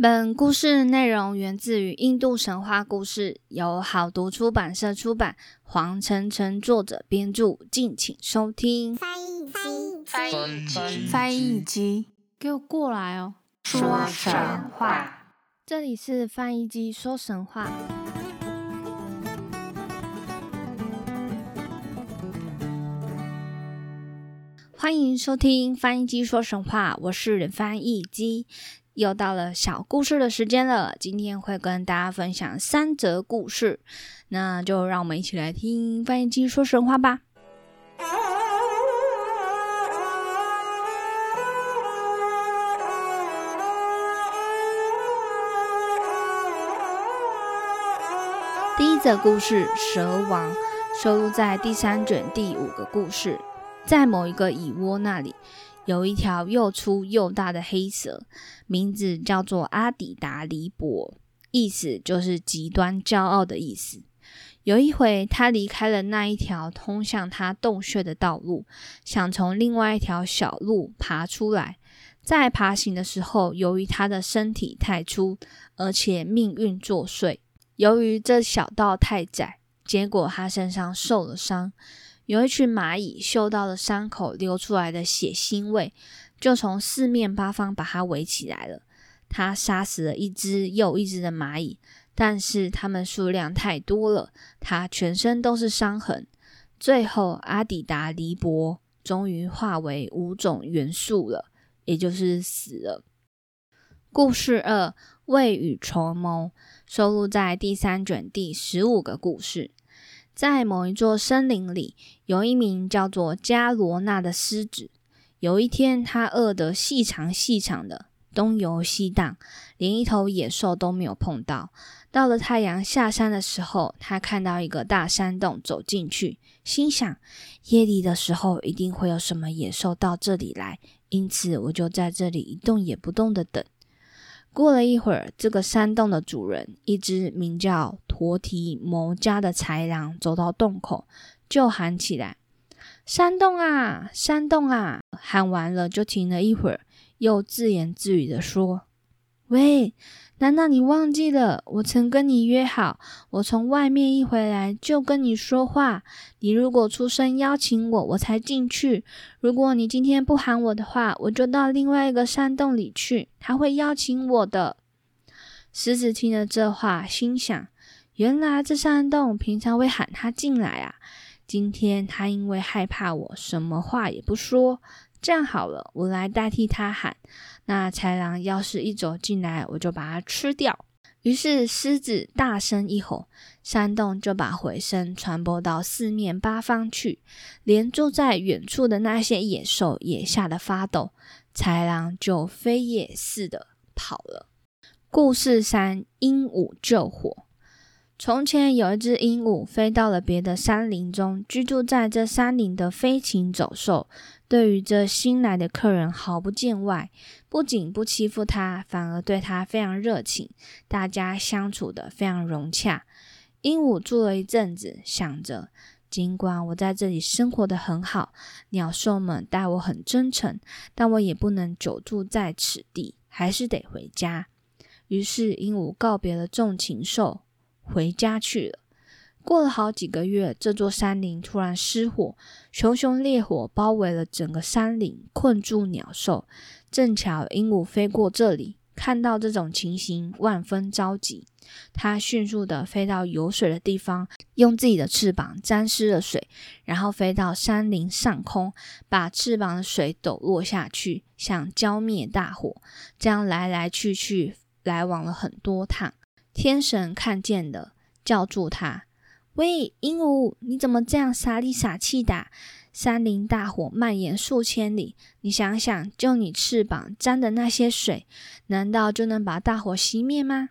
本故事内容源自于印度神话故事，由好读出版社出版，黄晨晨作者编著，敬请收听。翻译机，翻译机，翻译机，给我过来哦！说神话，这里是翻译机说神话。欢迎收听翻译机说神话，我是翻译机。又到了小故事的时间了，今天会跟大家分享三则故事，那就让我们一起来听翻译机说神话吧。第一则故事《蛇王》收录在第三卷第五个故事，在某一个蚁窝那里。有一条又粗又大的黑蛇，名字叫做阿底达黎博，意思就是极端骄傲的意思。有一回，他离开了那一条通向他洞穴的道路，想从另外一条小路爬出来。在爬行的时候，由于他的身体太粗，而且命运作祟，由于这小道太窄，结果他身上受了伤。有一群蚂蚁嗅到了伤口流出来的血腥味，就从四面八方把它围起来了。他杀死了一只又一只的蚂蚁，但是它们数量太多了，他全身都是伤痕。最后，阿底达黎博终于化为五种元素了，也就是死了。故事二：未雨绸缪，收录在第三卷第十五个故事。在某一座森林里，有一名叫做加罗纳的狮子。有一天，他饿得细长细长的，东游西荡，连一头野兽都没有碰到。到了太阳下山的时候，他看到一个大山洞，走进去，心想：夜里的时候一定会有什么野兽到这里来，因此我就在这里一动也不动的等。过了一会儿，这个山洞的主人，一只名叫驼蹄谋家的豺狼，走到洞口，就喊起来：“山洞啊，山洞啊！”喊完了，就停了一会儿，又自言自语的说：“喂。”难道你忘记了？我曾跟你约好，我从外面一回来就跟你说话。你如果出声邀请我，我才进去。如果你今天不喊我的话，我就到另外一个山洞里去，他会邀请我的。狮子听了这话，心想：原来这山洞平常会喊他进来啊。今天他因为害怕我，什么话也不说。这样好了，我来代替他喊。那豺狼要是一走进来，我就把它吃掉。于是狮子大声一吼，山洞就把回声传播到四面八方去，连住在远处的那些野兽也吓得发抖。豺狼就飞也似的跑了。故事三：鹦鹉救火。从前有一只鹦鹉飞到了别的山林中，居住在这山林的飞禽走兽。对于这新来的客人毫不见外，不仅不欺负他，反而对他非常热情，大家相处的非常融洽。鹦鹉住了一阵子，想着，尽管我在这里生活的很好，鸟兽们待我很真诚，但我也不能久住在此地，还是得回家。于是，鹦鹉告别了众禽兽，回家去了。过了好几个月，这座山林突然失火，熊熊烈火包围了整个山林，困住鸟兽。正巧鹦鹉飞过这里，看到这种情形，万分着急。它迅速的飞到有水的地方，用自己的翅膀沾湿了水，然后飞到山林上空，把翅膀的水抖落下去，想浇灭大火。这样来来去去，来往了很多趟。天神看见了，叫住他。喂，鹦鹉，你怎么这样傻里傻气的？山林大火蔓延数千里，你想想，就你翅膀沾的那些水，难道就能把大火熄灭吗？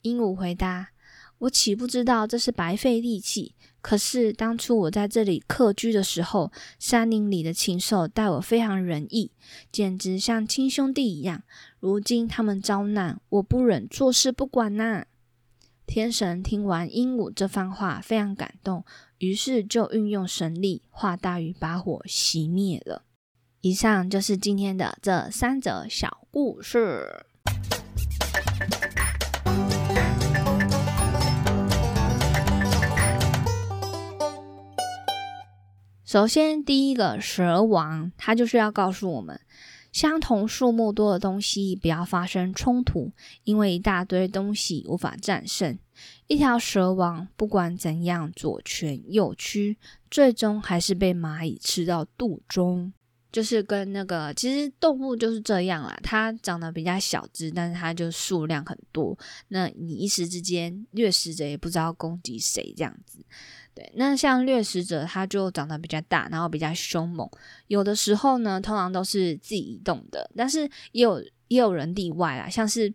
鹦鹉回答：“我岂不知道这是白费力气？可是当初我在这里客居的时候，山林里的禽兽待我非常仁义，简直像亲兄弟一样。如今他们遭难，我不忍坐视不管呐。”天神听完鹦鹉这番话非常感动，于是就运用神力化大鱼把火熄灭了。以上就是今天的这三则小故事。首先第一个蛇王，他就是要告诉我们。相同数目多的东西不要发生冲突，因为一大堆东西无法战胜。一条蛇王不管怎样左拳右屈，最终还是被蚂蚁吃到肚中。就是跟那个，其实动物就是这样啦，它长得比较小只，但是它就数量很多。那你一时之间掠食者也不知道攻击谁这样子。对，那像掠食者，它就长得比较大，然后比较凶猛。有的时候呢，通常都是自己移动的，但是也有也有人例外啦，像是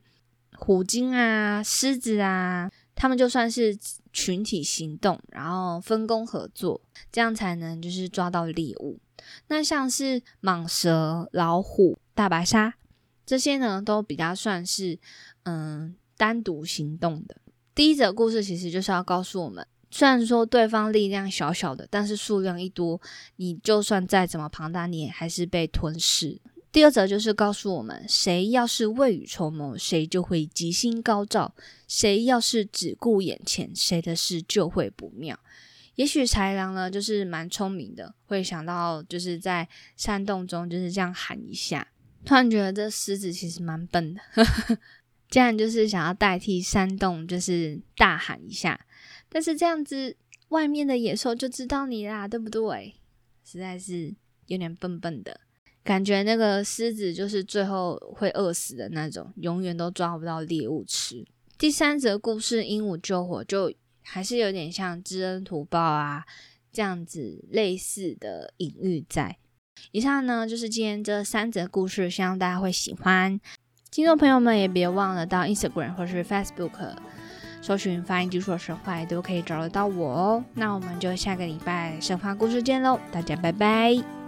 虎鲸啊、狮子啊，他们就算是群体行动，然后分工合作，这样才能就是抓到猎物。那像是蟒蛇、老虎、大白鲨这些呢，都比较算是嗯单独行动的。第一则故事其实就是要告诉我们，虽然说对方力量小小的，但是数量一多，你就算再怎么庞大，你也还是被吞噬。第二则就是告诉我们，谁要是未雨绸缪，谁就会吉星高照；谁要是只顾眼前，谁的事就会不妙。也许豺狼呢，就是蛮聪明的，会想到就是在山洞中就是这样喊一下。突然觉得这狮子其实蛮笨的，竟然就是想要代替山洞，就是大喊一下。但是这样子，外面的野兽就知道你啦，对不对？实在是有点笨笨的感觉。那个狮子就是最后会饿死的那种，永远都抓不到猎物吃。第三则故事，鹦鹉救火就。还是有点像知恩图报啊，这样子类似的隐喻在。以上呢就是今天这三则故事，希望大家会喜欢。听众朋友们也别忘了到 Instagram 或是 Facebook 搜寻“发音技术神话”，都可以找得到我哦。那我们就下个礼拜神话故事见喽，大家拜拜。